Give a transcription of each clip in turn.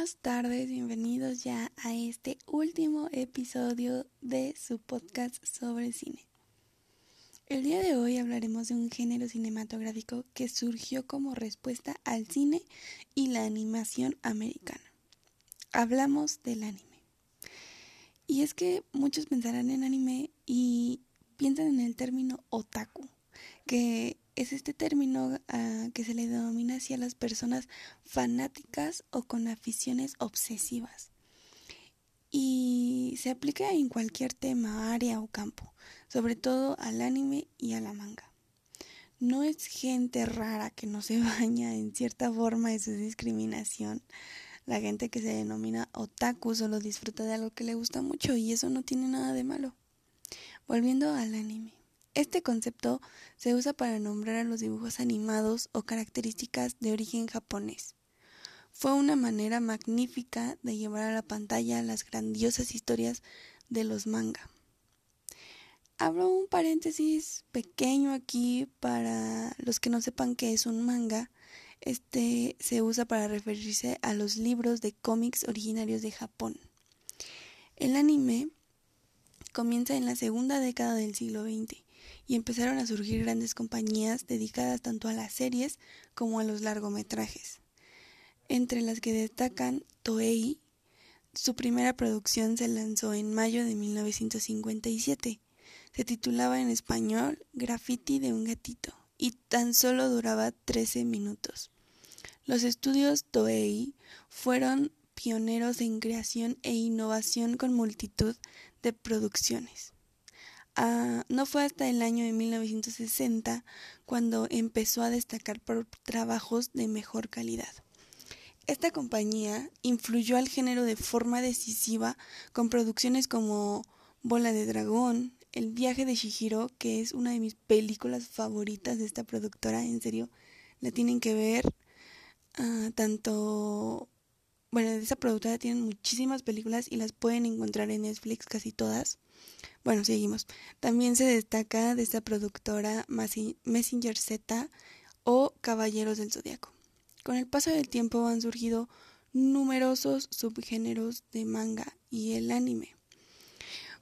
Buenas tardes, bienvenidos ya a este último episodio de su podcast sobre cine. El día de hoy hablaremos de un género cinematográfico que surgió como respuesta al cine y la animación americana. Hablamos del anime. Y es que muchos pensarán en anime y piensan en el término otaku, que es este término ah, que se le denomina hacia las personas fanáticas o con aficiones obsesivas. Y se aplica en cualquier tema, área o campo, sobre todo al anime y a la manga. No es gente rara que no se baña en cierta forma, eso es discriminación. La gente que se denomina otaku solo disfruta de algo que le gusta mucho y eso no tiene nada de malo. Volviendo al anime. Este concepto se usa para nombrar a los dibujos animados o características de origen japonés. Fue una manera magnífica de llevar a la pantalla las grandiosas historias de los manga. Abro un paréntesis pequeño aquí para los que no sepan qué es un manga. Este se usa para referirse a los libros de cómics originarios de Japón. El anime comienza en la segunda década del siglo XX y empezaron a surgir grandes compañías dedicadas tanto a las series como a los largometrajes, entre las que destacan Toei. Su primera producción se lanzó en mayo de 1957. Se titulaba en español Graffiti de un gatito y tan solo duraba 13 minutos. Los estudios Toei fueron pioneros en creación e innovación con multitud de producciones. Ah, no fue hasta el año de 1960 cuando empezó a destacar por trabajos de mejor calidad. Esta compañía influyó al género de forma decisiva con producciones como Bola de Dragón, El viaje de Shihiro, que es una de mis películas favoritas de esta productora, en serio, la tienen que ver. Ah, tanto, bueno, de esta productora tienen muchísimas películas y las pueden encontrar en Netflix casi todas. Bueno, seguimos. También se destaca de esta productora Messenger Z o Caballeros del Zodiaco. Con el paso del tiempo han surgido numerosos subgéneros de manga y el anime,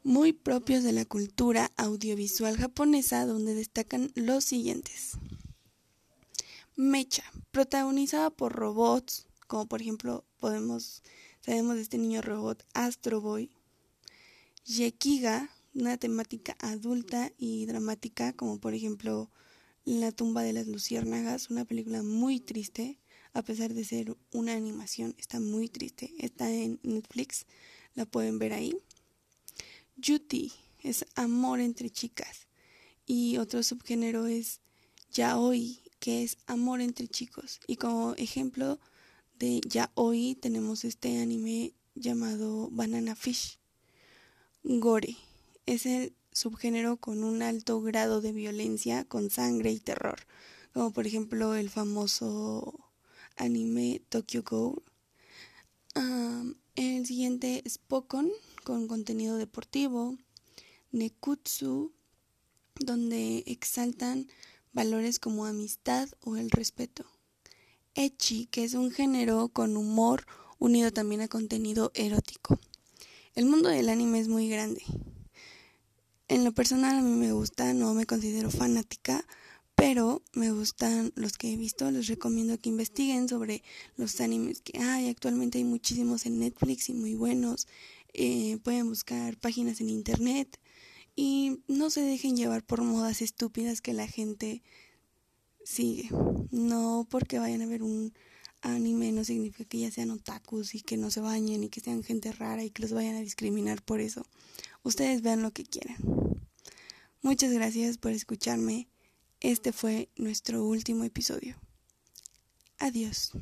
muy propios de la cultura audiovisual japonesa, donde destacan los siguientes. Mecha, protagonizada por robots, como por ejemplo podemos sabemos de este niño robot Astro Boy. Yekiga, una temática adulta y dramática, como por ejemplo La tumba de las luciérnagas, una película muy triste, a pesar de ser una animación, está muy triste. Está en Netflix, la pueden ver ahí. Yuti es amor entre chicas y otro subgénero es yaoi, que es amor entre chicos. Y como ejemplo de yaoi tenemos este anime llamado Banana Fish. Gore es el subgénero con un alto grado de violencia, con sangre y terror, como por ejemplo el famoso anime Tokyo Ghoul. el siguiente es Pokon, con contenido deportivo, Nekutsu, donde exaltan valores como amistad o el respeto. Echi, que es un género con humor unido también a contenido erótico. El mundo del anime es muy grande. En lo personal a mí me gusta, no me considero fanática, pero me gustan los que he visto, les recomiendo que investiguen sobre los animes que hay, actualmente hay muchísimos en Netflix y muy buenos, eh, pueden buscar páginas en internet. Y no se dejen llevar por modas estúpidas que la gente sigue, no porque vayan a ver un anime no significa que ya sean otakus y que no se bañen y que sean gente rara y que los vayan a discriminar por eso. Ustedes vean lo que quieran. Muchas gracias por escucharme. Este fue nuestro último episodio. Adiós.